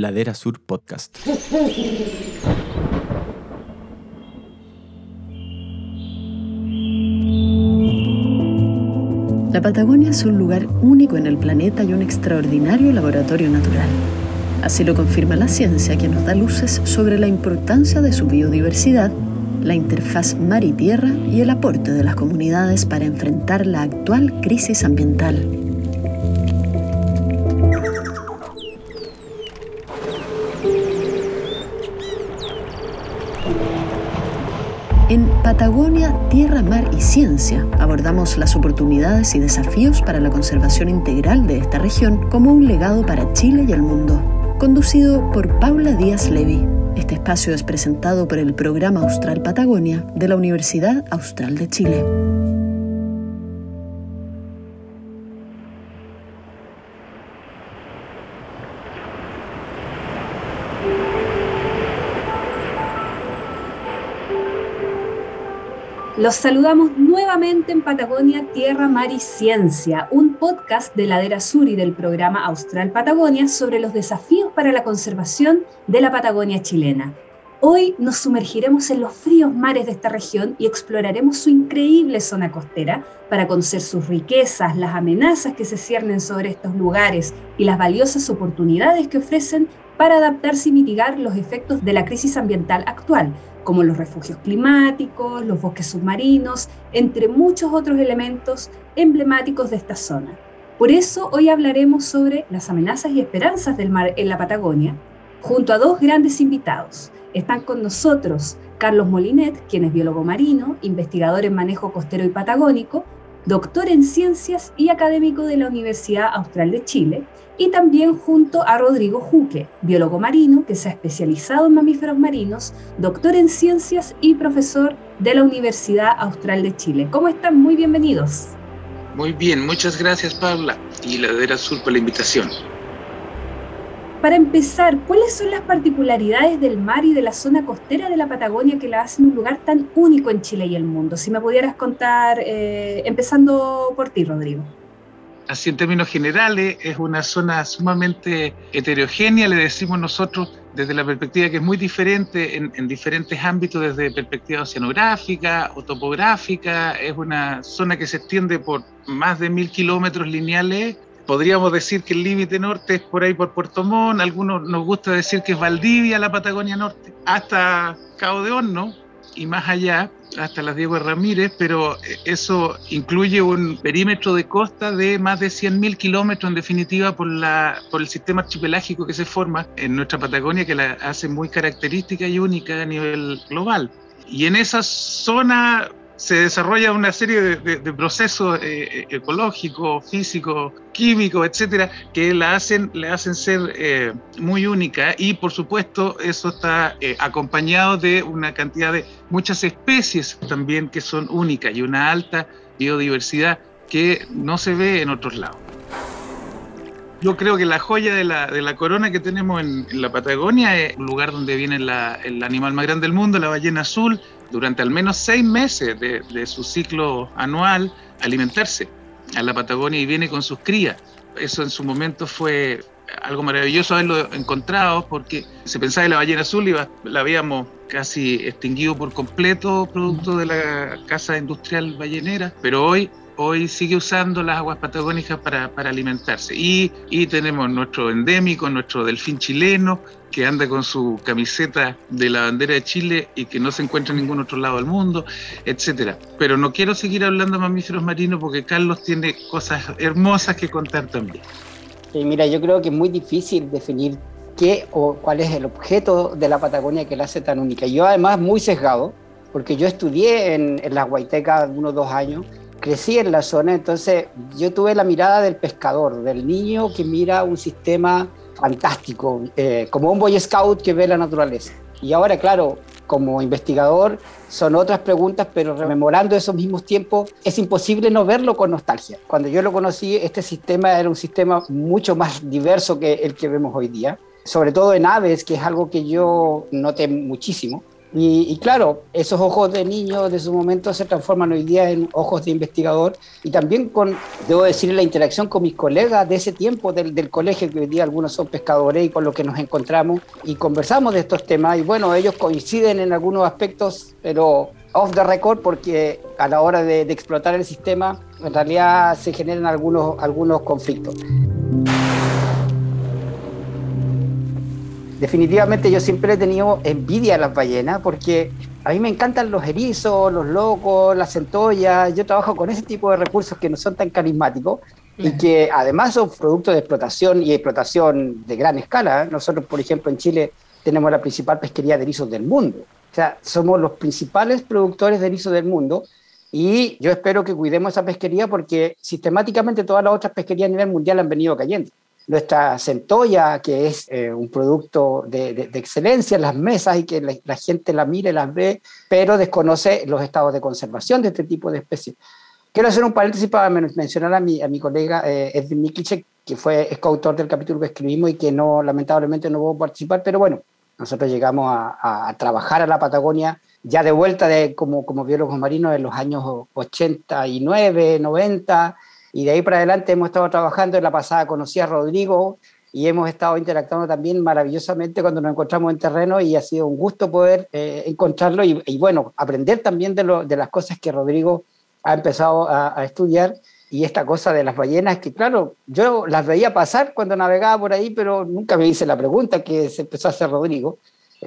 Ladera Sur Podcast. La Patagonia es un lugar único en el planeta y un extraordinario laboratorio natural. Así lo confirma la ciencia que nos da luces sobre la importancia de su biodiversidad, la interfaz mar y tierra y el aporte de las comunidades para enfrentar la actual crisis ambiental. Patagonia, Tierra, Mar y Ciencia abordamos las oportunidades y desafíos para la conservación integral de esta región como un legado para Chile y el mundo. Conducido por Paula Díaz Levy. Este espacio es presentado por el Programa Austral Patagonia de la Universidad Austral de Chile. Los saludamos nuevamente en Patagonia, Tierra, Mar y Ciencia, un podcast de Ladera Sur y del programa Austral Patagonia sobre los desafíos para la conservación de la Patagonia chilena. Hoy nos sumergiremos en los fríos mares de esta región y exploraremos su increíble zona costera para conocer sus riquezas, las amenazas que se ciernen sobre estos lugares y las valiosas oportunidades que ofrecen para adaptarse y mitigar los efectos de la crisis ambiental actual, como los refugios climáticos, los bosques submarinos, entre muchos otros elementos emblemáticos de esta zona. Por eso hoy hablaremos sobre las amenazas y esperanzas del mar en la Patagonia, junto a dos grandes invitados. Están con nosotros Carlos Molinet, quien es biólogo marino, investigador en manejo costero y patagónico, doctor en ciencias y académico de la Universidad Austral de Chile, y también junto a Rodrigo Juque, biólogo marino que se ha especializado en mamíferos marinos, doctor en ciencias y profesor de la Universidad Austral de Chile. ¿Cómo están? Muy bienvenidos. Muy bien, muchas gracias Paula y Ladera Sur por la invitación. Para empezar, ¿cuáles son las particularidades del mar y de la zona costera de la Patagonia que la hacen un lugar tan único en Chile y el mundo? Si me pudieras contar, eh, empezando por ti, Rodrigo. Así en términos generales, es una zona sumamente heterogénea, le decimos nosotros, desde la perspectiva que es muy diferente en, en diferentes ámbitos, desde perspectiva oceanográfica o topográfica, es una zona que se extiende por más de mil kilómetros lineales. Podríamos decir que el límite norte es por ahí por Puerto Montt, algunos nos gusta decir que es Valdivia, la Patagonia Norte, hasta Cabo de Horno y más allá, hasta las Diego Ramírez, pero eso incluye un perímetro de costa de más de 100.000 kilómetros en definitiva por, la, por el sistema archipelágico que se forma en nuestra Patagonia que la hace muy característica y única a nivel global. Y en esa zona se desarrolla una serie de, procesos eh, ecológicos, físicos, químicos, etcétera, que la hacen, le hacen ser eh, muy única y por supuesto eso está eh, acompañado de una cantidad de muchas especies también que son únicas y una alta biodiversidad que no se ve en otros lados. Yo creo que la joya de la, de la corona que tenemos en, la Patagonia es un lugar donde viene el animal más grande del mundo, la ballena azul, durante al menos seis meses de, su ciclo anual alimentarse a la Patagonia y viene con sus crías. Eso en su momento fue algo maravilloso haberlo encontrado porque se pensaba que la ballena azul iba, la habíamos casi extinguido por completo producto de la casa industrial ballenera, pero hoy hoy sigue usando las aguas patagónicas para, para alimentarse. Y, y, tenemos nuestro endémico, nuestro delfín chileno, que anda con su camiseta de la bandera de Chile y que no se encuentra en ningún otro lado del mundo, etcétera. Pero no quiero seguir hablando de mamíferos marinos porque Carlos tiene cosas hermosas que contar también. Sí, mira, yo creo que es muy difícil definir qué o cuál es el objeto de la Patagonia que la hace tan única. Yo además muy sesgado, porque yo estudié en, en la Huayteca unos dos años crecí en la zona, entonces yo tuve la mirada del pescador, del niño que mira un sistema fantástico, eh, como un Boy Scout que ve la naturaleza. Y ahora, claro, como investigador son otras preguntas, pero rememorando esos mismos tiempos, es imposible no verlo con nostalgia. Cuando yo lo conocí, este sistema era un sistema mucho más diverso que el que vemos hoy día, sobre todo en aves, que es algo que yo noté muchísimo Y, claro, esos ojos de niño de su momento se transforman hoy día en ojos de investigador y también con, debo decir, la interacción con mis colegas de ese tiempo del, del, colegio, que hoy día algunos son pescadores y con los que nos encontramos y conversamos de estos temas. Y bueno, ellos coinciden en algunos aspectos, pero off the record porque a la hora de, de explotar el sistema en realidad se generan algunos, algunos conflictos. Definitivamente yo siempre he tenido envidia a las ballenas porque a mí me encantan los erizos, los locos, las centollas. Yo trabajo con ese tipo de recursos que no son tan carismáticos y que además son productos de explotación y explotación de gran escala. Nosotros, por ejemplo, en Chile tenemos la principal pesquería de erizos del mundo. O sea, somos los principales productores de erizos del mundo y yo espero que cuidemos esa pesquería porque sistemáticamente todas las otras pesquerías a nivel mundial han venido cayendo nuestra centolla, que es eh, un producto de, excelencia en las mesas y que la, gente la mire, las ve, pero desconoce los estados de conservación de este tipo de especies. Quiero hacer un paréntesis para mencionar a mi, a mi colega eh, Edwin Nikicek, que fue coautor del capítulo que escribimos y que no, lamentablemente no pudo participar, pero bueno, nosotros llegamos a, a, trabajar a la Patagonia ya de vuelta de, como, como biólogos marinos en los años 89, 90, y de ahí para adelante hemos estado trabajando. En la pasada conocí a Rodrigo y hemos estado interactuando también maravillosamente cuando nos encontramos en terreno y ha sido un gusto poder eh, encontrarlo y, bueno, aprender también de, lo, de, las cosas que Rodrigo ha empezado a, estudiar y esta cosa de las ballenas que claro, yo las veía pasar cuando navegaba por ahí, pero nunca me hice la pregunta que se empezó a hacer Rodrigo,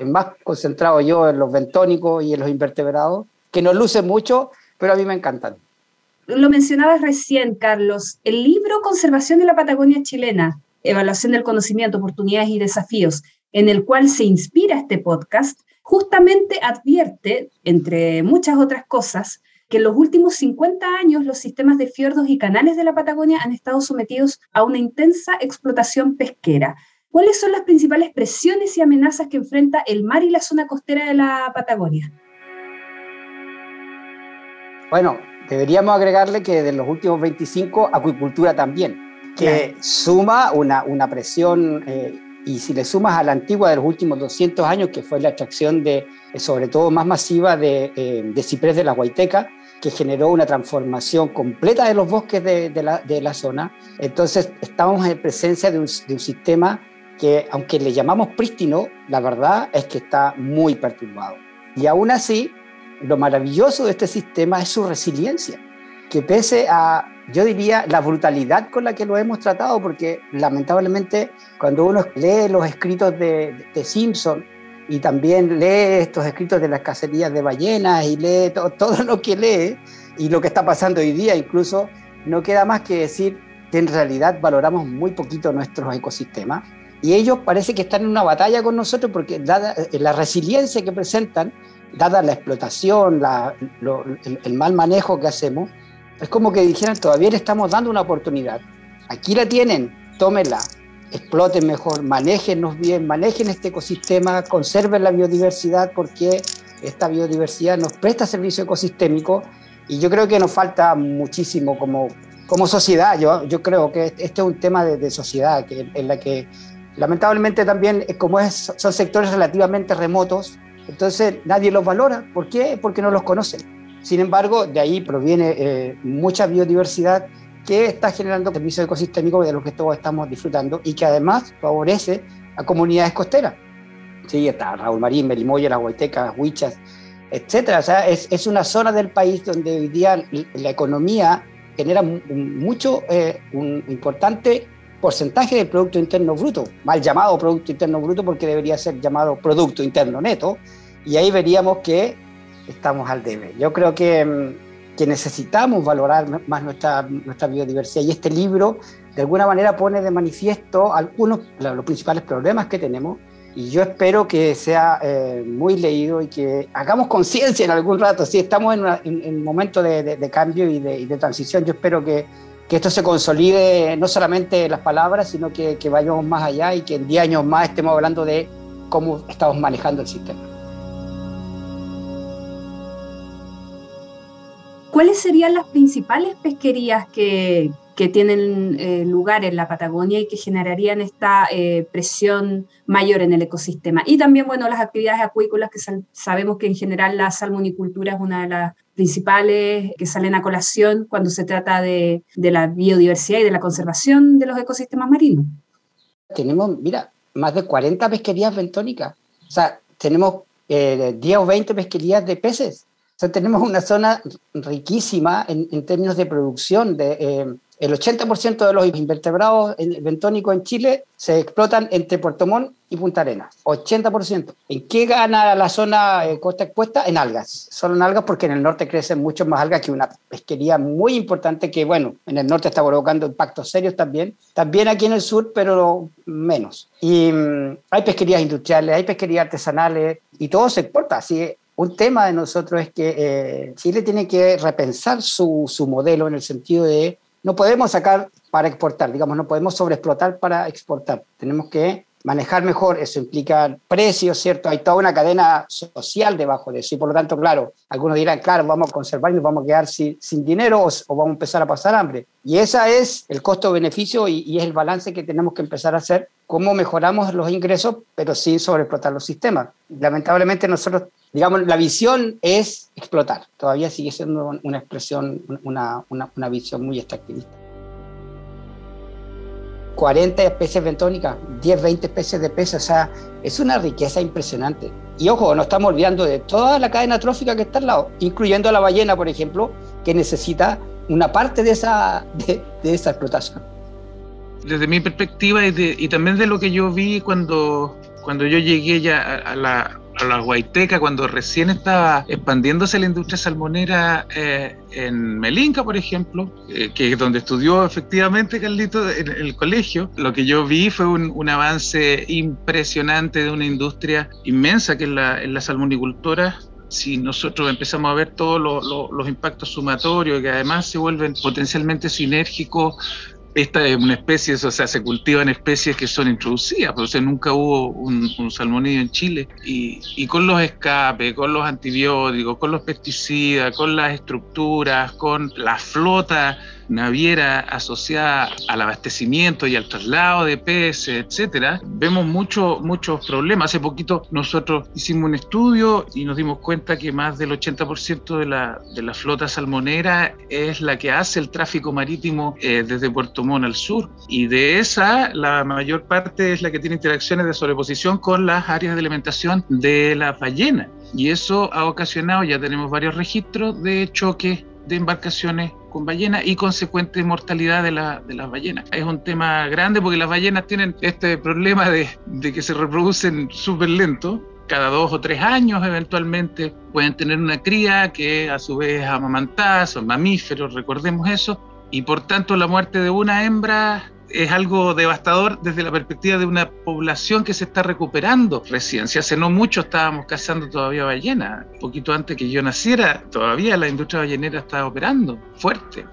más concentrado yo en los bentónicos y en los invertebrados, que nos lucen mucho, pero a mí me encantan lo mencionabas recién, Carlos, el libro Conservación de la Patagonia chilena, Evaluación del Conocimiento, Oportunidades y Desafíos, en el cual se inspira este podcast, justamente advierte, entre muchas otras cosas, que en los últimos 50 años los sistemas de fiordos y canales de la Patagonia han estado sometidos a una intensa explotación pesquera. ¿Cuáles son las principales presiones y amenazas que enfrenta el mar y la zona costera de la Patagonia? Bueno, deberíamos agregarle que de los últimos 25, acuicultura también, que suma una, una presión, eh, y si le sumas a la antigua de los últimos 200 años, que fue la extracción de, eh, sobre todo más masiva, de, eh, de ciprés de la Huayteca, que generó una transformación completa de los bosques de, de, la, de la, zona. Entonces, estamos en presencia de un, de un sistema que, aunque le llamamos prístino, la verdad es que está muy perturbado. Y aún así, lo maravilloso de este sistema es su resiliencia, que pese a, yo diría, la brutalidad con la que lo hemos tratado, porque lamentablemente cuando uno lee los escritos de, de Simpson y también lee estos escritos de las cacerías de ballenas y lee todo lo que lee y lo que está pasando hoy día, incluso no queda más que decir que en realidad valoramos muy poquito nuestros ecosistemas. Y ellos parece que están en una batalla con nosotros porque dada la resiliencia que presentan, dada la explotación, el, mal manejo que hacemos, es como que dijeran, todavía le estamos dando una oportunidad. Aquí la tienen, tómenla, exploten mejor, manéjennos bien, manejen este ecosistema, conserven la biodiversidad porque esta biodiversidad nos presta servicio ecosistémico y yo creo que nos falta muchísimo como, como sociedad. Yo, yo creo que este es un tema de, sociedad que, en la que lamentablemente también, como es, son sectores relativamente remotos, entonces nadie los valora. ¿Por qué? Porque no los conocen. Sin embargo, de ahí proviene eh, mucha biodiversidad que está generando servicios ecosistémicos de los que todos estamos disfrutando y que además favorece a comunidades costeras. Sí, está Raúl Marín, Melimoya, La Huayteca, Huichas, etcétera. O sea, es, es, una zona del país donde hoy día la economía genera mucho, eh, un importante porcentaje del Producto Interno Bruto, mal llamado Producto Interno Bruto porque debería ser llamado Producto Interno Neto, y ahí veríamos que estamos al debe. Yo creo que, mm, que necesitamos valorar más nuestra, nuestra biodiversidad y este libro de alguna manera pone de manifiesto algunos los principales problemas que tenemos y yo espero que sea eh, muy leído y que hagamos conciencia en algún rato. Si estamos en, un momento de, de, cambio y de, y de transición, yo espero que que esto se consolide no solamente en las palabras, sino que, que vayamos más allá y que en 10 años más estemos hablando de cómo estamos manejando el sistema. ¿Cuáles serían las principales pesquerías que, que tienen eh, lugar en la Patagonia y que generarían esta eh, presión mayor en el ecosistema. Y también, bueno, las actividades acuícolas, que sabemos que en general la salmonicultura es una de las principales que salen a colación cuando se trata de, de la biodiversidad y de la conservación de los ecosistemas marinos. Tenemos, mira, más de 40 pesquerías bentónicas. O sea, tenemos eh, 10 o 20 pesquerías de peces. O sea, tenemos una zona riquísima en, términos de producción de, eh, el 80% de los invertebrados bentónicos en Chile se explotan entre Puerto Montt y Punta Arenas. 80%. ¿En qué gana la zona eh, costa expuesta? En algas. Solo en algas porque en el norte crecen mucho más algas que una pesquería muy importante que, bueno, en el norte está provocando impactos serios también. También aquí en el sur, pero menos. Y mm, hay pesquerías industriales, hay pesquerías artesanales y todo se exporta. Así un tema de nosotros es que eh, Chile tiene que repensar su, su modelo en el sentido de no podemos sacar para exportar, digamos, no podemos sobreexplotar para exportar. Tenemos que manejar mejor, eso implica precios, ¿cierto? Hay toda una cadena social debajo de eso y por lo tanto, claro, algunos dirán, claro, vamos a conservar y nos vamos a quedar sin, dinero o, vamos a empezar a pasar hambre. Y ese es el costo-beneficio y, y, es el balance que tenemos que empezar a hacer, cómo mejoramos los ingresos, pero sin sobreexplotar los sistemas. Lamentablemente nosotros, digamos, la visión es explotar, todavía sigue siendo una expresión, una, una, una visión muy extractivista. 40 especies bentónicas, 10, 20 especies de peces, o sea, es una riqueza impresionante. Y ojo, no estamos olvidando de toda la cadena trófica que está al lado, incluyendo a la ballena, por ejemplo, que necesita una parte de esa, de, esa explotación. Desde mi perspectiva y, y, también de lo que yo vi cuando, cuando yo llegué ya a la, a la Guaiteca, cuando recién estaba expandiéndose la industria salmonera eh, en Melinca, por ejemplo, eh, que es donde estudió efectivamente Carlito en el colegio, lo que yo vi fue un, un avance impresionante de una industria inmensa que es la, en la salmonicultura si nosotros empezamos a ver todos los impactos sumatorios que además se vuelven potencialmente sinérgicos esta es una especie, o sea, se cultivan especies que son introducidas, pero nunca hubo un, un en Chile. Y, y, con los escapes, con los antibióticos, con los pesticidas, con las estructuras, con la flota naviera asociada al abastecimiento y al traslado de peces, etcétera, vemos muchos muchos problemas. Hace poquito nosotros hicimos un estudio y nos dimos cuenta que más del 80% de la, de la flota salmonera es la que hace el tráfico marítimo eh, desde Puerto Montt al sur. Y de esa, la mayor parte es la que tiene interacciones de sobreposición con las áreas de alimentación de la ballena. Y eso ha ocasionado, ya tenemos varios registros de choques de embarcaciones con ballenas y consecuente mortalidad de, la, de las ballenas. Es un tema grande porque las ballenas tienen este problema de, de que se reproducen súper lento. Cada dos o tres años eventualmente pueden tener una cría que a su vez amamantada, son mamíferos, recordemos eso, y por tanto la muerte de una hembra es algo devastador desde la perspectiva de una población que se está recuperando recién. Si hace no mucho estábamos cazando todavía ballenas, poquito antes que yo naciera, todavía la industria ballenera está operando fuerte.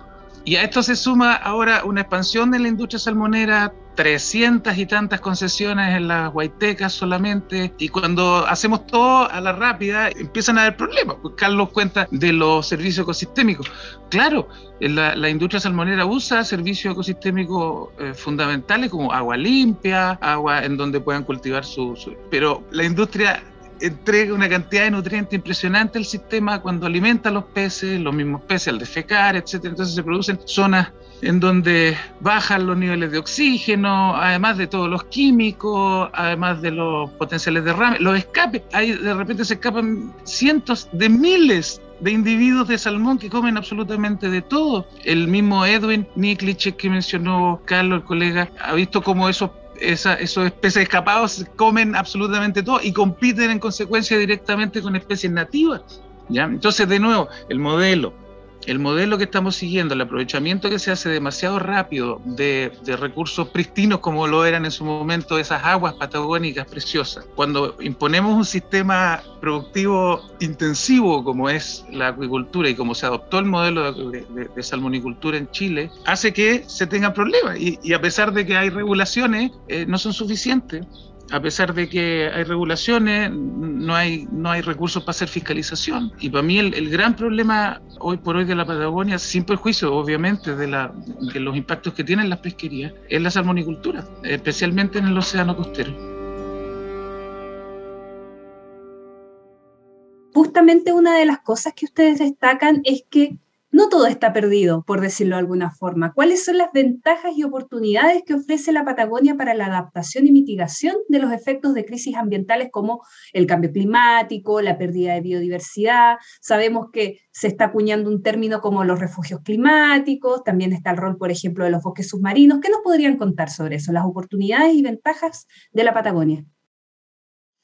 Y a esto se suma ahora una expansión de la industria salmonera, 300 y tantas concesiones en las guaitecas solamente, y cuando hacemos todo a la rápida empiezan a haber problemas. Pues Carlos cuenta de los servicios ecosistémicos. Claro, la, industria salmonera usa servicios ecosistémicos eh, fundamentales como agua limpia, agua en donde puedan cultivar su, su... Pero la industria entrega una cantidad de nutrientes impresionante al sistema cuando alimenta a los peces, los mismos peces al defecar, etc. Entonces se producen zonas en donde bajan los niveles de oxígeno, además de todos los químicos, además de los potenciales derrames, los escapes. Ahí de repente se escapan cientos de miles de individuos de salmón que comen absolutamente de todo. El mismo Edwin Niklich que mencionó Carlos, el colega, ha visto cómo esos esa, esos especies escapados comen absolutamente todo y compiten en consecuencia directamente con especies nativas. ¿ya? Entonces, de nuevo, el modelo el modelo que estamos siguiendo, el aprovechamiento que se hace demasiado rápido de, recursos pristinos como lo eran en su momento esas aguas patagónicas preciosas, cuando imponemos un sistema productivo intensivo como es la acuicultura y como se adoptó el modelo de, salmonicultura en Chile, hace que se tengan problemas. Y, a pesar de que hay regulaciones, eh, no son suficientes a pesar de que hay regulaciones, no hay, no hay recursos para hacer fiscalización. Y para mí el, gran problema hoy por hoy de la Patagonia, sin perjuicio obviamente de, la, de los impactos que tienen las pesquerías, es la salmonicultura, especialmente en el océano costero. Justamente una de las cosas que ustedes destacan es que no todo está perdido, por decirlo de alguna forma. ¿Cuáles son las ventajas y oportunidades que ofrece la Patagonia para la adaptación y mitigación de los efectos de crisis ambientales como el cambio climático, la pérdida de biodiversidad? Sabemos que se está acuñando un término como los refugios climáticos, también está el rol, por ejemplo, de los bosques submarinos. ¿Qué nos podrían contar sobre eso, las oportunidades y ventajas de la Patagonia?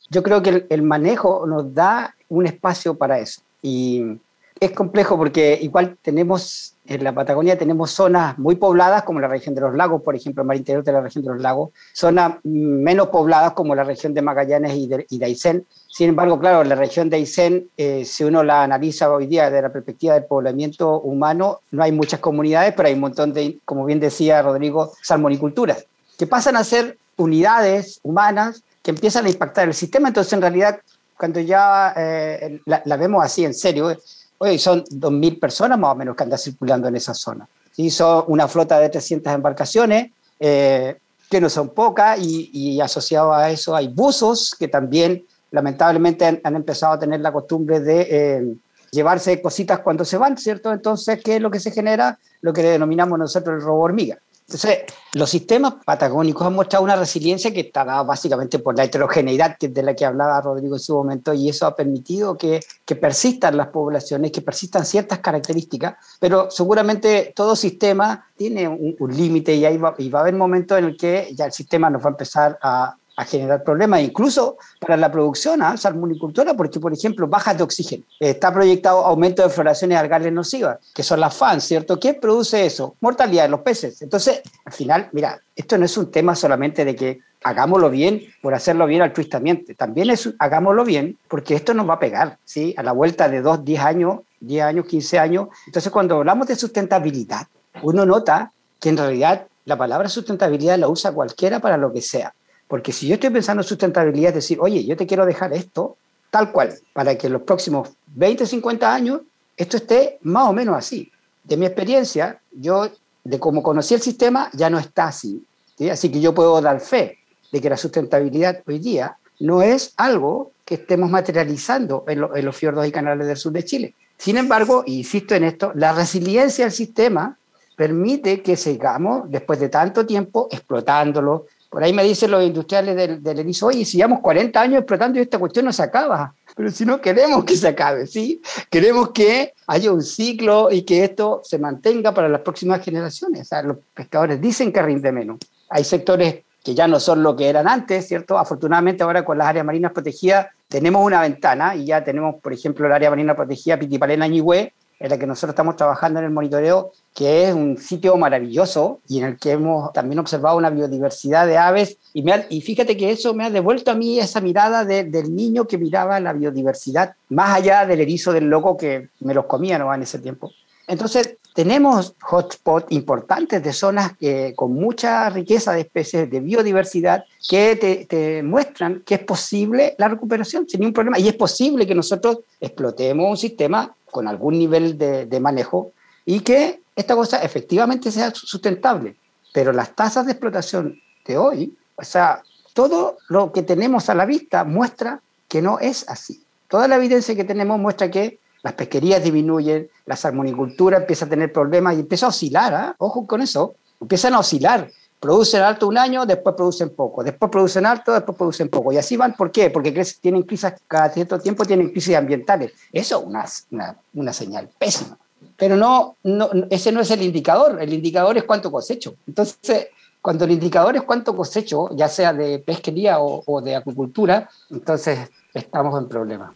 Yo creo que el, manejo nos da un espacio para eso. Y es complejo porque igual tenemos, en la Patagonia tenemos zonas muy pobladas como la región de los lagos, por ejemplo, el mar interior de la región de los lagos, zonas menos pobladas como la región de Magallanes y de, y Aysén. Sin embargo, claro, la región de Aysén, eh, si uno la analiza hoy día desde la perspectiva del poblamiento humano, no hay muchas comunidades, pero hay un montón de, como bien decía Rodrigo, salmoniculturas, que pasan a ser unidades humanas que empiezan a impactar el sistema. Entonces, en realidad, cuando ya eh, la, la, vemos así en serio, Oye, son 2.000 personas más o menos que andan circulando en esa zona. ¿sí? Son una flota de 300 embarcaciones, eh, que no son pocas, y, asociado a eso hay buzos que también lamentablemente han, empezado a tener la costumbre de eh, llevarse cositas cuando se van, ¿cierto? Entonces, ¿qué es lo que se genera? Lo que denominamos nosotros el robo hormiga. Entonces, los sistemas patagónicos han mostrado una resiliencia que está dada básicamente por la heterogeneidad de la que hablaba Rodrigo en su momento, y eso ha permitido que, persistan las poblaciones, que persistan ciertas características, pero seguramente todo sistema tiene un, un límite y, va, y va a haber momentos en el que ya el sistema nos va a empezar a, a generar problemas, incluso para la producción ¿ah? salmonicultura, porque, por ejemplo, bajas de oxígeno. Está proyectado aumento de floraciones algales nocivas, que son las FAN, ¿cierto? ¿Qué produce eso? Mortalidad de los peces. Entonces, al final, mira, esto no es un tema solamente de que hagámoslo bien por hacerlo bien altruistamente. También es hagámoslo bien porque esto nos va a pegar, ¿sí? A la vuelta de 2, 10 años, 10 años, 15 años. Entonces, cuando hablamos de sustentabilidad, uno nota que en realidad la palabra sustentabilidad la usa cualquiera para lo que sea. Porque si yo estoy pensando en sustentabilidad, es decir, oye, yo te quiero dejar esto tal cual, para que en los próximos 20, 50 años esto esté más o menos así. De mi experiencia, yo, de cómo conocí el sistema, ya no está así. Así que yo puedo dar fe de que la sustentabilidad hoy día no es algo que estemos materializando en, en los fiordos y canales del sur de Chile. Sin embargo, insisto en esto, la resiliencia del sistema permite que sigamos, después de tanto tiempo, explotándolo, por ahí me dicen los industriales del, del erizo, oye, si llevamos 40 años explotando y esta cuestión no se acaba. Pero si no queremos que se acabe, ¿sí? Queremos que haya un ciclo y que esto se mantenga para las próximas generaciones. O sea, los pescadores dicen que rinde menos. Hay sectores que ya no son lo que eran antes, ¿cierto? Afortunadamente ahora con las áreas marinas protegidas tenemos una ventana y ya tenemos, por ejemplo, el área marina protegida Pitipalena Ñigüe, en la que nosotros estamos trabajando en el monitoreo, que es un sitio maravilloso y en el que hemos también observado una biodiversidad de aves. Y, me y fíjate que eso me ha devuelto a mí esa mirada del niño que miraba la biodiversidad, más allá del erizo del loco que me los comía ¿no? en ese tiempo. Entonces, tenemos hotspots importantes de zonas con mucha riqueza de especies, de biodiversidad, que te, te, muestran que es posible la recuperación sin ningún problema. Y es posible que nosotros explotemos un sistema con algún nivel de, de manejo y que esta cosa efectivamente sea sustentable. Pero las tasas de explotación de hoy, o sea, todo lo que tenemos a la vista muestra que no es así. Toda la evidencia que tenemos muestra que las pesquerías disminuyen, la salmonicultura empieza a tener problemas y empieza a oscilar, ¿eh? ojo con eso, empiezan a oscilar. Producen alto un año, después producen poco, después producen alto, después producen poco. Y así van, ¿por qué? Porque tienen crisis, cada cierto tiempo tienen crisis ambientales. Eso es una, una, señal pésima. Pero no, no, ese no es el indicador, el indicador es cuánto cosecho. Entonces, cuando el indicador es cuánto cosecho, ya sea de pesquería o, o de acuicultura, entonces estamos en problemas.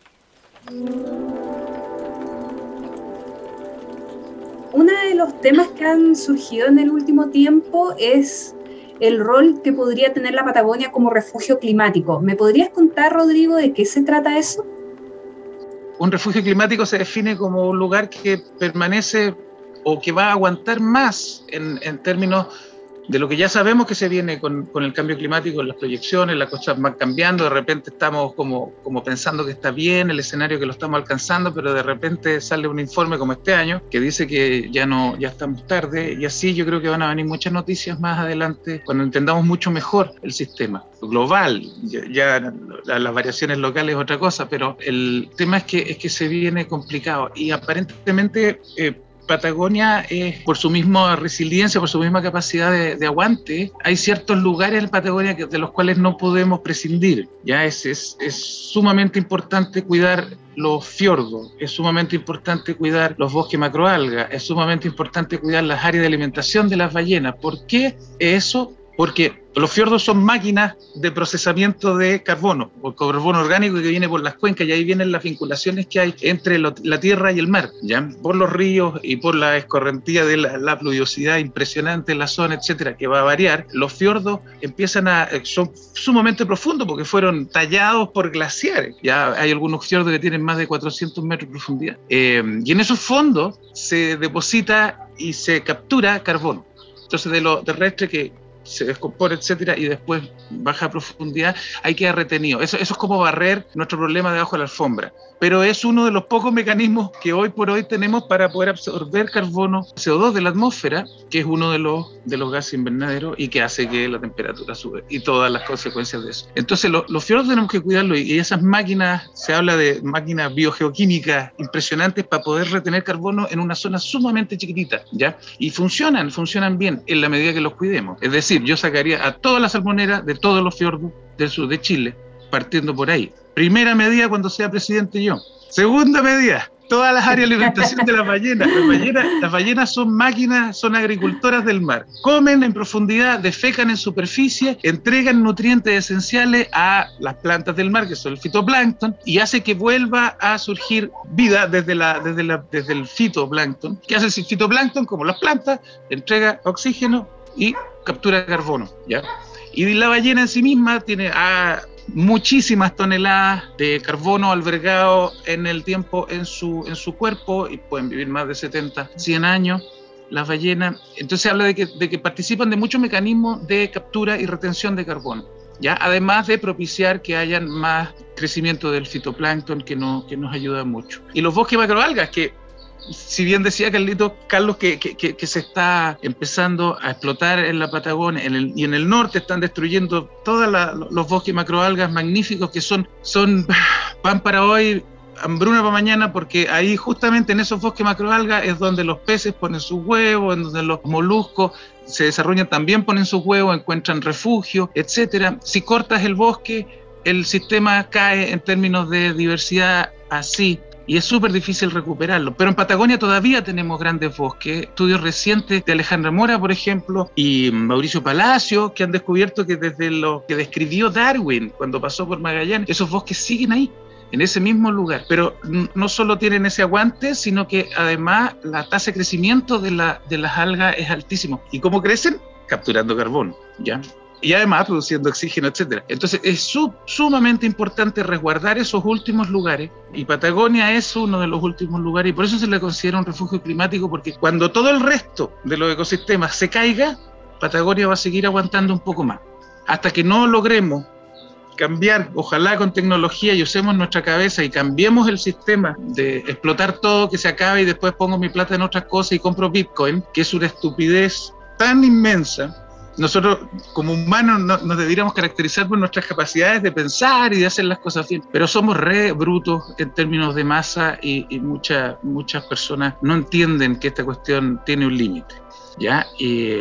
Uno de los temas que han surgido en el último tiempo es el rol que podría tener la Patagonia como refugio climático. ¿Me podrías contar, Rodrigo, de qué se trata eso? Un refugio climático se define como un lugar que permanece o que va a aguantar más en, términos de lo que ya sabemos que se viene con, el cambio climático, las proyecciones, las cosas van cambiando, de repente estamos como, como pensando que está bien el escenario que lo estamos alcanzando, pero de repente sale un informe como este año que dice que ya no ya estamos tarde y así yo creo que van a venir muchas noticias más adelante cuando entendamos mucho mejor el sistema global, ya, las variaciones locales es otra cosa, pero el tema es que, es que se viene complicado y aparentemente eh, Patagonia, es, por su misma resiliencia, por su misma capacidad de, aguante, hay ciertos lugares en Patagonia de los cuales no podemos prescindir. Ya es, es, es sumamente importante cuidar los fiordos, es sumamente importante cuidar los bosques macroalgas, es sumamente importante cuidar las áreas de alimentación de las ballenas. ¿Por qué eso? Porque los fiordos son máquinas de procesamiento de carbono, o carbono orgánico que viene por las cuencas, y ahí vienen las vinculaciones que hay entre la tierra y el mar, ¿ya? por los ríos y por la escorrentía de la, pluviosidad impresionante en la zona, etcétera, que va a variar. Los fiordos empiezan a, eh, son sumamente profundos porque fueron tallados por glaciares. Ya hay algunos fiordos que tienen más de 400 metros de profundidad. Eh, y en esos fondos se deposita y se captura carbono. Entonces, de lo terrestre que se descompone, etcétera, y después baja a profundidad, hay que retenido. Eso, eso es como barrer nuestro problema debajo de la alfombra pero es uno de los pocos mecanismos que hoy por hoy tenemos para poder absorber carbono, CO2 de la atmósfera, que es uno de los, de los gases invernaderos y que hace que la temperatura sube y todas las consecuencias de eso. Entonces, los fiordos tenemos que cuidarlos y, esas máquinas, se habla de máquinas biogeoquímicas impresionantes para poder retener carbono en una zona sumamente chiquitita, ¿ya? Y funcionan, funcionan bien en la medida que los cuidemos. Es decir, yo sacaría a todas las salmoneras de todos los fiordos del sur de Chile, partiendo por ahí. Primera medida cuando sea presidente yo. Segunda medida, todas las áreas de alimentación de las ballenas. Las ballenas, las ballenas son máquinas, son agricultoras del mar. Comen en profundidad, defecan en superficie, entregan nutrientes esenciales a las plantas del mar, que son el fitoplancton, y hace que vuelva a surgir vida desde, la, desde, la, desde el fitoplancton. ¿Qué hace el fitoplancton? Como las plantas, entrega oxígeno y captura carbono. ¿ya? Y la ballena en sí misma tiene muchísimas toneladas de carbono albergado en el tiempo en su, en su cuerpo y pueden vivir más de 70, 100 años las ballenas. Entonces habla de que, de que participan de muchos mecanismos de captura y retención de carbono. ¿Ya? Además de propiciar que haya más crecimiento del fitoplancton que, no, que nos ayuda mucho. Y los bosques macroalgas, que si bien decía Carlito, Carlos, que, que, se está empezando a explotar en la Patagonia y en el norte están destruyendo todos los bosques macroalgas magníficos que son, son pan para hoy, hambruna para mañana, porque ahí justamente en esos bosques macroalgas es donde los peces ponen sus huevos, en donde los moluscos se desarrollan también ponen sus huevos, encuentran refugio, etcétera. Si cortas el bosque, el sistema cae en términos de diversidad así y es súper difícil recuperarlo. Pero en Patagonia todavía tenemos grandes bosques. Estudios recientes de Alejandra Mora, por ejemplo, y Mauricio Palacio, que han descubierto que desde lo que describió Darwin cuando pasó por Magallanes, esos bosques siguen ahí en ese mismo lugar. Pero no solo tienen ese aguante, sino que además la tasa de crecimiento de, la, de las algas es altísimo. ¿Y cómo crecen? Capturando carbono, ¿ya? Y además produciendo oxígeno, etcétera. Entonces es sumamente importante resguardar esos últimos lugares y Patagonia es uno de los últimos lugares y por eso se le considera un refugio climático porque cuando todo el resto de los ecosistemas se caiga, Patagonia va a seguir aguantando un poco más. Hasta que no logremos cambiar, ojalá con tecnología y usemos nuestra cabeza y cambiemos el sistema de explotar todo, que se acabe y después pongo mi plata en otras cosas y compro Bitcoin, que es una estupidez tan inmensa nosotros como humanos nos deberíamos caracterizar por nuestras capacidades de pensar y de hacer las cosas bien, pero somos re brutos en términos de masa y, muchas muchas personas no entienden que esta cuestión tiene un límite. ¿ya? Y,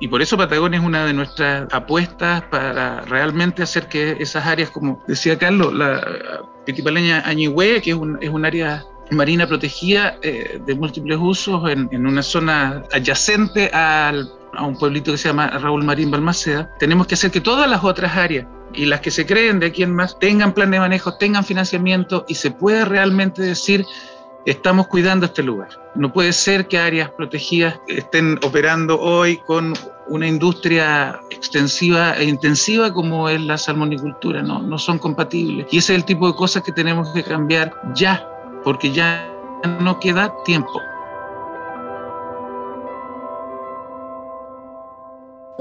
y por eso Patagonia es una de nuestras apuestas para realmente hacer que esas áreas, como decía Carlos, la Pitipaleña Añihue, que es un, es un área marina protegida eh, de múltiples usos en, en, una zona adyacente al a un pueblito que se llama Raúl Marín Balmaceda, tenemos que hacer que todas las otras áreas y las que se creen de aquí en más tengan plan de manejo, tengan financiamiento y se pueda realmente decir estamos cuidando este lugar. No puede ser que áreas protegidas estén operando hoy con una industria extensiva e intensiva como es la salmonicultura, no, no son compatibles. Y ese es el tipo de cosas que tenemos que cambiar ya, porque ya no queda tiempo.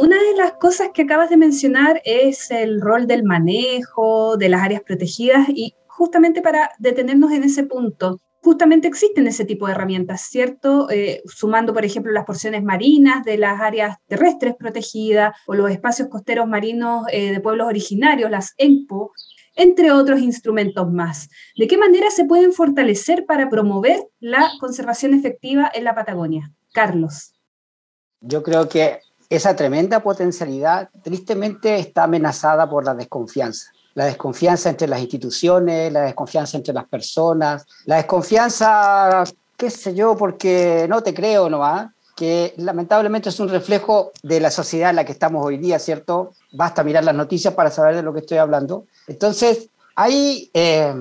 Una de las cosas que acabas de mencionar es el rol del manejo de las áreas protegidas y justamente para detenernos en ese punto, justamente existen ese tipo de herramientas, ¿cierto? Eh, sumando, por ejemplo, las porciones marinas de las áreas terrestres protegidas o los espacios costeros marinos eh, de pueblos originarios, las ENPO, entre otros instrumentos más. ¿De qué manera se pueden fortalecer para promover la conservación efectiva en la Patagonia? Carlos. Yo creo que esa tremenda potencialidad tristemente está amenazada por la desconfianza. La desconfianza entre las instituciones, la desconfianza entre las personas, la desconfianza, qué sé yo, porque no te creo nomás, que lamentablemente es un reflejo de la sociedad en la que estamos hoy día, ¿cierto? Basta mirar las noticias para saber de lo que estoy hablando. Entonces, hay eh,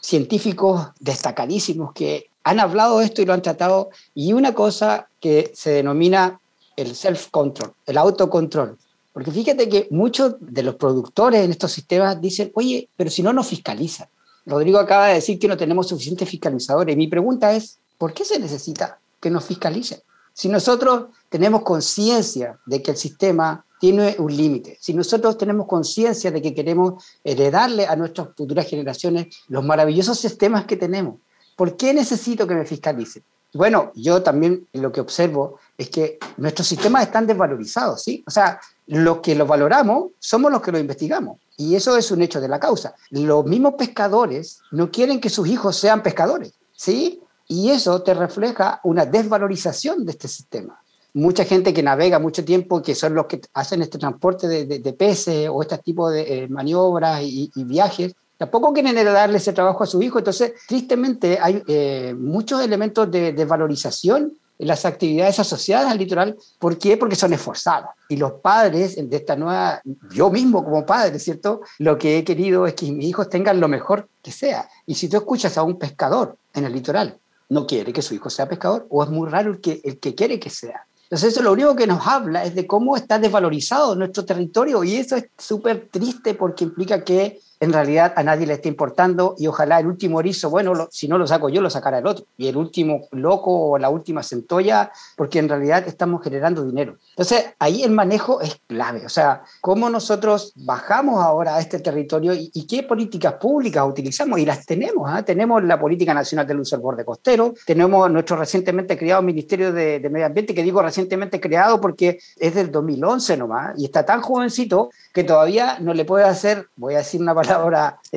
científicos destacadísimos que han hablado de esto y lo han tratado, y una cosa que se denomina el self-control, el autocontrol. Porque fíjate que muchos de los productores en estos sistemas dicen, oye, pero si no nos fiscalizan. Rodrigo acaba de decir que no tenemos suficientes fiscalizadores. Y mi pregunta es, ¿por qué se necesita que nos fiscalicen? Si nosotros tenemos conciencia de que el sistema tiene un límite, si nosotros tenemos conciencia de que queremos heredarle a nuestras futuras generaciones los maravillosos sistemas que tenemos, ¿por qué necesito que me fiscalicen? Bueno, yo también lo que observo es que nuestros sistemas están desvalorizados, ¿sí? O sea, los que los valoramos somos los que los investigamos. Y eso es un hecho de la causa. Los mismos pescadores no quieren que sus hijos sean pescadores, ¿sí? Y eso te refleja una desvalorización de este sistema. Mucha gente que navega mucho tiempo, que son los que hacen este transporte de, peces o este tipo de eh, maniobras y viajes, Tampoco quieren darle ese trabajo a su hijo. Entonces, tristemente, hay eh, muchos elementos de, de, valorización en las actividades asociadas al litoral. ¿Por qué? Porque son esforzados. Y los padres de esta nueva, yo mismo como padre, ¿cierto? Lo que he querido es que mis hijos tengan lo mejor que sea. Y si tú escuchas a un pescador en el litoral, no quiere que su hijo sea pescador, o es muy raro el que, el que quiere que sea. Entonces eso lo único que nos habla es de cómo está desvalorizado nuestro territorio y eso es súper triste porque implica que en realidad a nadie le está importando y ojalá el último erizo, bueno, si no lo saco yo, lo sacará el otro. Y el último loco o la última centolla, porque en realidad estamos generando dinero. Entonces, ahí el manejo es clave. O sea, cómo nosotros bajamos ahora a este territorio y, qué políticas públicas utilizamos. Y las tenemos. ¿eh? Tenemos la Política Nacional del Uso del Borde Costero, tenemos nuestro recientemente creado Ministerio de, de Medio Ambiente, que digo recientemente creado porque es del 2011 nomás, y está tan jovencito que todavía no le puede hacer, voy a decir una palabra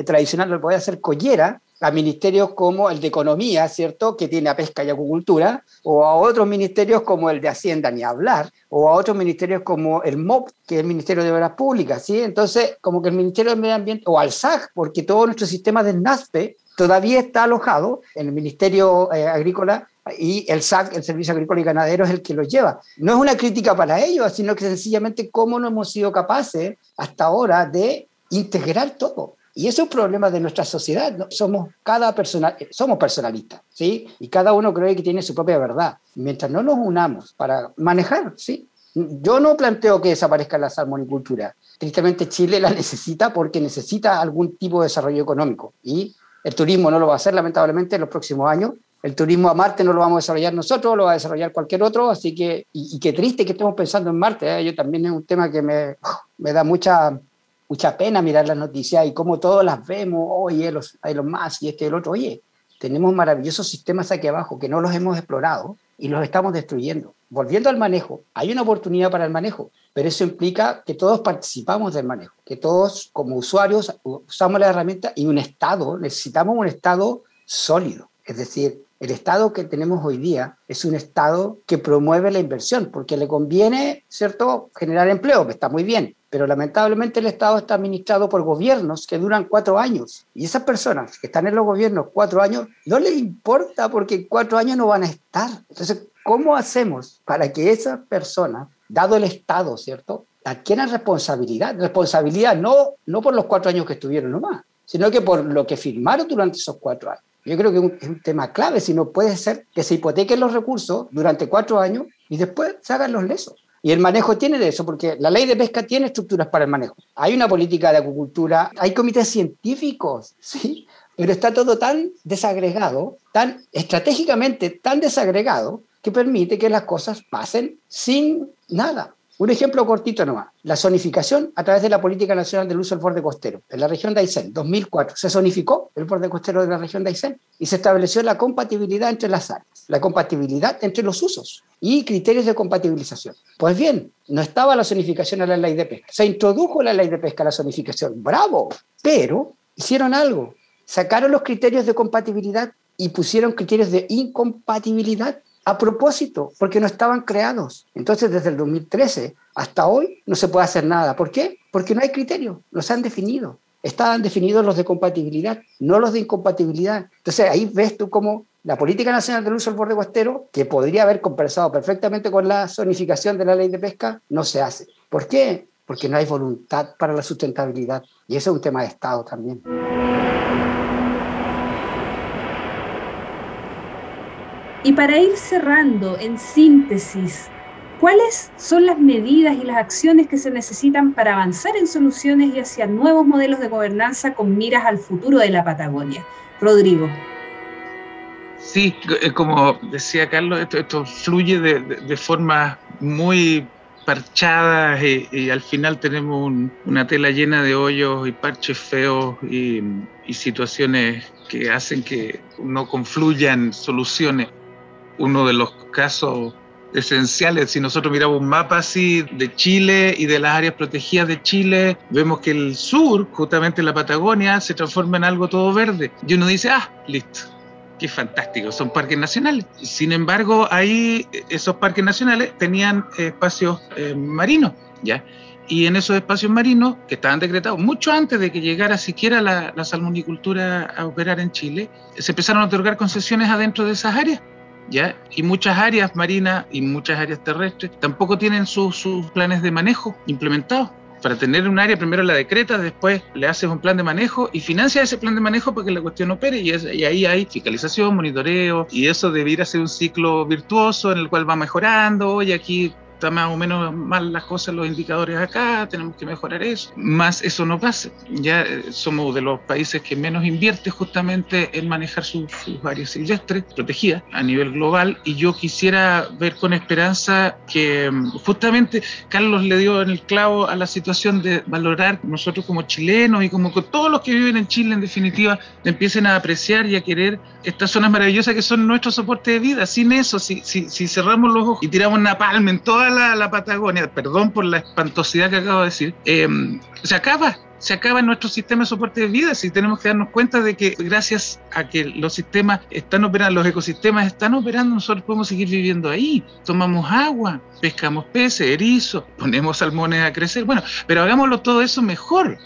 tradicional, no le puede hacer collera a ministerios como el de Economía, ¿cierto?, que tiene a pesca y acuicultura, o a otros ministerios como el de Hacienda, ni hablar, o a otros ministerios como el MOP, que es el Ministerio de Obras Públicas, ¿sí? Entonces, como que el Ministerio del Medio Ambiente, o al SAG, porque todo nuestro sistema del NASPE todavía está alojado en el Ministerio eh, Agrícola y el SAC, el Servicio Agrícola y Ganadero, es el que los lleva. No es una crítica para ellos, sino que sencillamente cómo no hemos sido capaces hasta ahora de integrar todo. Y eso es un problema de nuestra sociedad. ¿no? Somos, cada persona, somos personalistas, ¿sí? Y cada uno cree que tiene su propia verdad. Mientras no nos unamos para manejar, ¿sí? Yo no planteo que desaparezca la salmonicultura. Tristemente Chile la necesita porque necesita algún tipo de desarrollo económico. Y el turismo no lo va a hacer, lamentablemente, en los próximos años. El turismo a Marte no lo vamos a desarrollar nosotros, lo va a desarrollar cualquier otro, así que, y, qué triste que estemos pensando en Marte, ¿eh? yo también es un tema que me, me da mucha, mucha pena mirar las noticias y cómo todas las vemos, oye, los, hay los más y este y el otro, oye, tenemos maravillosos sistemas aquí abajo que no los hemos explorado y los estamos destruyendo. Volviendo al manejo, hay una oportunidad para el manejo, pero eso implica que todos participamos del manejo, que todos como usuarios usamos la herramienta y un Estado, necesitamos un Estado sólido, es decir, el Estado que tenemos hoy día es un Estado que promueve la inversión, porque le conviene, ¿cierto?, generar empleo, que está muy bien, pero lamentablemente el Estado está administrado por gobiernos que duran cuatro años. Y esas personas que están en los gobiernos cuatro años, no les importa porque cuatro años no van a estar. Entonces, ¿cómo hacemos para que esas personas, dado el Estado, ¿cierto?, adquieran responsabilidad? Responsabilidad no, no por los cuatro años que estuvieron nomás, sino que por lo que firmaron durante esos cuatro años. Yo creo que es un, tema clave, si no puede ser que se hipotequen los recursos durante cuatro años y después se hagan los lesos. Y el manejo tiene de eso, porque la ley de pesca tiene estructuras para el manejo. Hay una política de acuicultura, hay comités científicos, ¿sí? Pero está todo tan desagregado, tan estratégicamente tan desagregado, que permite que las cosas pasen sin nada. Un ejemplo cortito nomás. La zonificación a través de la Política Nacional del Uso del Borde Costero. En la región de Aysén, 2004, se zonificó el borde costero de la región de Aysén y se estableció la compatibilidad entre las áreas, la compatibilidad entre los usos y criterios de compatibilización. Pues bien, no estaba la zonificación en la ley de pesca. Se introdujo la ley de pesca la zonificación. ¡Bravo! Pero hicieron algo. Sacaron los criterios de compatibilidad y pusieron criterios de incompatibilidad a propósito, porque no estaban creados. Entonces, desde el 2013 hasta hoy no se puede hacer nada. ¿Por qué? Porque no hay criterio, los han definido. Estaban definidos los de compatibilidad, no los de incompatibilidad. Entonces, ahí ves tú cómo la Política Nacional del Uso del Borde Costero, que podría haber conversado perfectamente con la zonificación de la ley de pesca, no se hace. ¿Por qué? Porque no hay voluntad para la sustentabilidad. Y eso es un tema de Estado también. Y para ir cerrando, en síntesis, ¿cuáles son las medidas y las acciones que se necesitan para avanzar en soluciones y hacia nuevos modelos de gobernanza con miras al futuro de la Patagonia? Rodrigo. Sí, eh, como decía Carlos, esto, fluye de, forma muy parchada y, al final tenemos una tela llena de hoyos y parches feos y situaciones que hacen que no confluyan soluciones uno de los casos esenciales. Si nosotros miramos un mapa así de Chile y de las áreas protegidas de Chile, vemos que el sur, justamente la Patagonia, se transforma en algo todo verde. Y uno dice, ah, listo. Qué fantástico, son parques nacionales. Sin embargo, ahí esos parques nacionales tenían espacios eh, marinos, ¿ya? Y en esos espacios marinos, que estaban decretados mucho antes de que llegara siquiera la, la salmonicultura a operar en Chile, se empezaron a otorgar concesiones adentro de esas áreas y muchas áreas marinas y muchas áreas terrestres tampoco tienen sus planes de manejo implementados. Para tener un área, primero la decretas, después le haces un plan de manejo y financia ese plan de manejo para que la cuestión opere. Y, y ahí hay fiscalización, monitoreo, y eso debiera ser un ciclo virtuoso en el cual va mejorando. Oye, aquí está más o menos mal las cosas, los indicadores acá, tenemos que mejorar eso. Más eso no pasa. Ya eh, somos de los países que menos invierte justamente en manejar sus, áreas silvestres protegidas a nivel global y yo quisiera ver con esperanza que mm, justamente Carlos le dio en el clavo a la situación de valorar nosotros como chilenos y como todos los que viven en Chile en definitiva empiecen a apreciar y a querer estas zonas maravillosas que son nuestro soporte de vida. Sin eso, si, si, si cerramos los ojos y tiramos una palma en toda la, Patagonia, perdón por la espantosidad que acabo de decir, em, se acaba, se acaba nuestro sistema de soporte de vida si tenemos que darnos cuenta de que gracias a que los sistemas están operando, los ecosistemas están operando, nosotros podemos seguir viviendo ahí. Tomamos agua, pescamos peces, erizos, ponemos salmones a crecer. Bueno, pero hagámoslo todo eso mejor.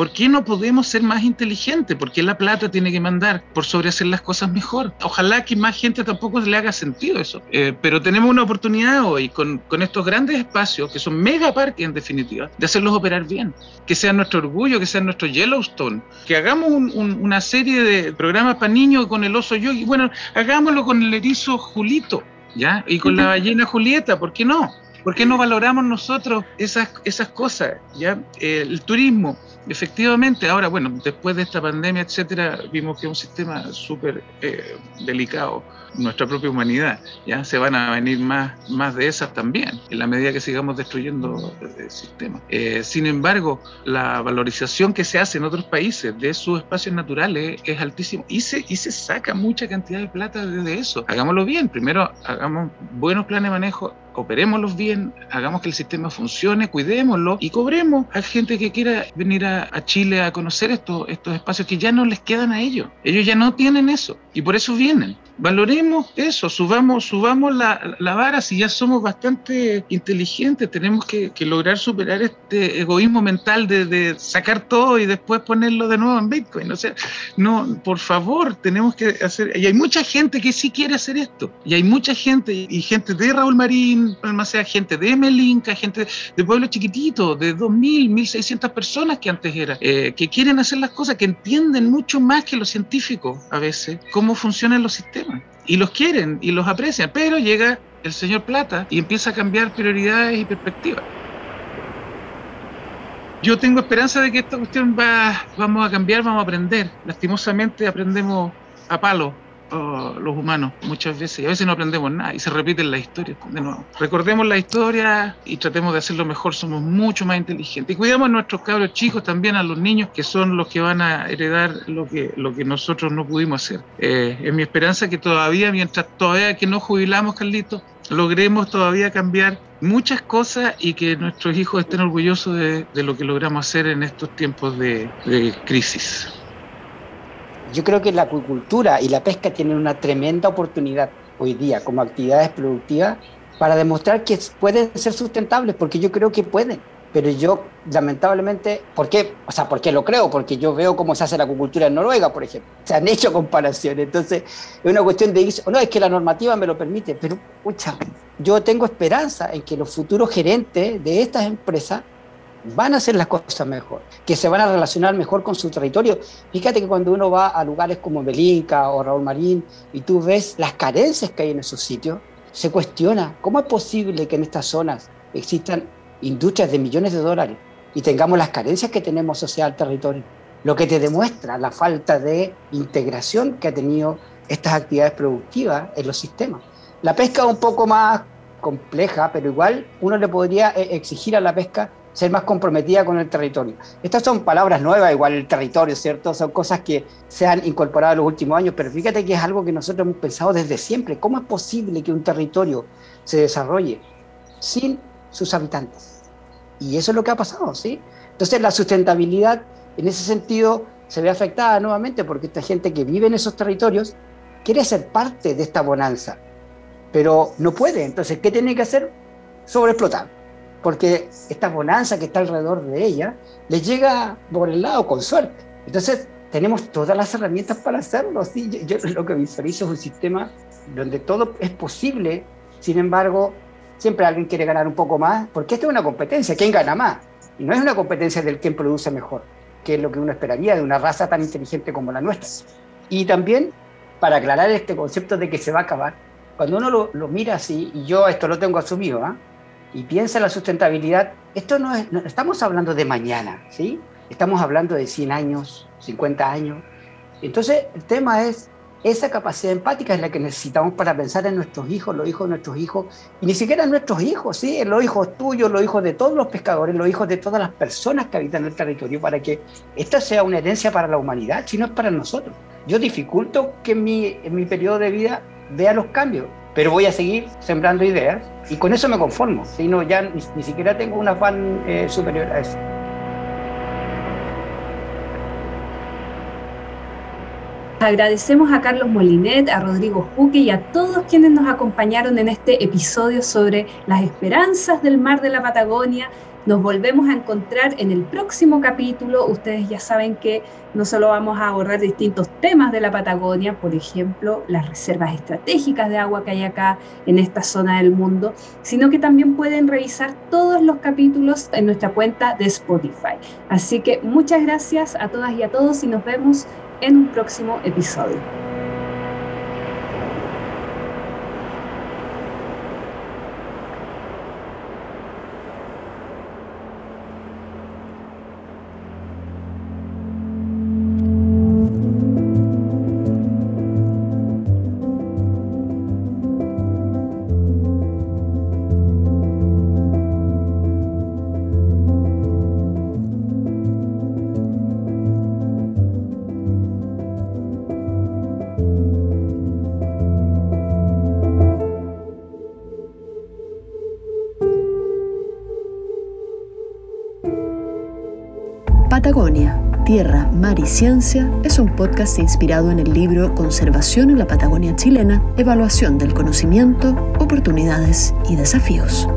¿Por qué no podemos ser más inteligentes? ¿Por qué la plata tiene que mandar por sobre hacer las cosas mejor? Ojalá que más gente tampoco le haga sentido eso. Eh, pero tenemos una oportunidad hoy con, con, estos grandes espacios, que son mega parques en definitiva, de hacerlos operar bien. Que sea nuestro orgullo, que sea nuestro Yellowstone. Que hagamos una serie de programas para niños con el oso yogi. Bueno, hagámoslo con el erizo Julito, ¿ya? Y con la ballena Julieta, ¿por qué no? ¿Por qué no valoramos nosotros esas, esas cosas? ¿ya? el turismo, efectivamente, ahora, bueno, después de esta pandemia, etcétera, vimos que es un sistema súper eh, delicado, nuestra propia humanidad, ya se van a venir más, más de esas también, en la medida que sigamos destruyendo el sistema. Eh, sin embargo, la valorización que se hace en otros países de sus espacios naturales es altísimo y se, y se saca mucha cantidad de plata de eso. Hagámoslo bien, primero hagamos buenos planes de manejo operémoslos bien, hagamos que el sistema funcione, cuidémoslo y cobremos a gente que quiera venir a, Chile a conocer estos, estos espacios que ya no les quedan a ellos. Ellos ya no tienen eso y por eso vienen. Valoremos eso, subamos, subamos la, la vara si ya somos bastante inteligentes, tenemos que, que lograr superar este egoísmo mental de, de, sacar todo y después ponerlo de nuevo en Bitcoin. O sea, no, por favor, tenemos que hacer, y hay mucha gente que sí quiere hacer esto, y hay mucha gente, y gente de Raúl Marín, sea gente de Melinca, gente de pueblos chiquititos, de 2.000, 1.600 personas que antes era, eh, que quieren hacer las cosas, que entienden mucho más que los científicos a veces cómo funcionan los sistemas. Y los quieren y los aprecian, pero llega el señor Plata y empieza a cambiar prioridades y perspectivas. Yo tengo esperanza de que esta cuestión va, vamos a cambiar, vamos a aprender. Lastimosamente aprendemos a palo oh, los humanos muchas veces y a veces no aprendemos nada y se repiten las historias de nuevo. Recordemos la historia y tratemos de hacerlo mejor, somos mucho más inteligentes. Y cuidamos a nuestros cabros chicos también, a los niños que son los que van a heredar lo que, lo que nosotros no pudimos hacer. Eh, es mi esperanza que todavía, mientras todavía que no jubilamos, Carlitos, logremos todavía cambiar muchas cosas y que nuestros hijos estén orgullosos de, lo que logramos hacer en estos tiempos de, de crisis. Yo creo que la acuicultura y la pesca tienen una tremenda oportunidad hoy día como actividades productivas para demostrar que pueden ser sustentables, porque yo creo que pueden pero yo lamentablemente, ¿por qué? O sea, ¿por qué lo creo? Porque yo veo cómo se hace la acuicultura en Noruega, por ejemplo. Se han hecho comparaciones. Entonces, es una cuestión de decir, no, es que la normativa me lo permite, pero, escucha, yo tengo esperanza en que los futuros gerentes de estas empresas van a hacer las cosas mejor, que se van a relacionar mejor con su territorio. Fíjate que cuando uno va a lugares como Belinca o Raúl Marín y tú ves las carencias que hay en esos sitios, se cuestiona cómo es posible que en estas zonas existan industrias de millones de dólares y tengamos las carencias que tenemos social al territorio, lo que te demuestra la falta de integración que ha tenido estas actividades productivas en los sistemas. La pesca es un poco más compleja, pero igual uno le podría eh, exigir a la pesca ser más comprometida con el territorio. Estas son palabras nuevas, igual el territorio, ¿cierto? Son cosas que se han incorporado en los últimos años, pero fíjate que es algo que nosotros hemos pensado desde siempre. ¿Cómo es posible que un territorio se desarrolle sin sus habitantes. Y eso es lo que ha pasado, ¿sí? Entonces la sustentabilidad en ese sentido se ve afectada nuevamente porque esta gente que vive en esos territorios quiere ser parte de esta bonanza, pero no puede. Entonces, ¿qué tiene que hacer? Sobreexplotar. Porque esta bonanza que está alrededor de ella le llega por el lado con suerte. Entonces, tenemos todas las herramientas para hacerlo. ¿sí? Yo, yo lo que visualizo es un sistema donde todo es posible, sin embargo, siempre alguien quiere ganar un poco más, porque esto es una competencia, ¿quién gana más? Y no es una competencia del quien produce mejor, que es lo que uno esperaría de una raza tan inteligente como la nuestra. Y también, para aclarar este concepto de que se va a acabar, cuando uno lo, mira así, y yo esto lo tengo asumido, ¿ah? Y piensa en la sustentabilidad, esto no es, no, estamos hablando de mañana, ¿sí? Estamos hablando de 100 años, 50 años. Entonces, el tema es esa capacidad empática es la que necesitamos para pensar en nuestros hijos, los hijos de nuestros hijos, y ni siquiera en nuestros hijos, ¿sí? en los hijos tuyos, los hijos de todos los pescadores, los hijos de todas las personas que habitan el territorio, para que esta sea una herencia para la humanidad, si no es para nosotros. Yo dificulto que en mi, en mi periodo de vida vea los cambios, pero voy a seguir sembrando ideas y con eso me conformo, si no, ya ni, siquiera tengo un afán eh, superior a eso. Agradecemos a Carlos Molinet, a Rodrigo Juque y a todos quienes nos acompañaron en este episodio sobre las esperanzas del mar de la Patagonia. Nos volvemos a encontrar en el próximo capítulo. Ustedes ya saben que no solo vamos a abordar distintos temas de la Patagonia, por ejemplo, las reservas estratégicas de agua que hay acá en esta zona del mundo, sino que también pueden revisar todos los capítulos en nuestra cuenta de Spotify. Así que muchas gracias a todas y a todos y nos vemos en un próximo episodio. Tierra, Mar y Ciencia es un podcast inspirado en el libro Conservación en la Patagonia chilena, Evaluación del Conocimiento, Oportunidades y Desafíos.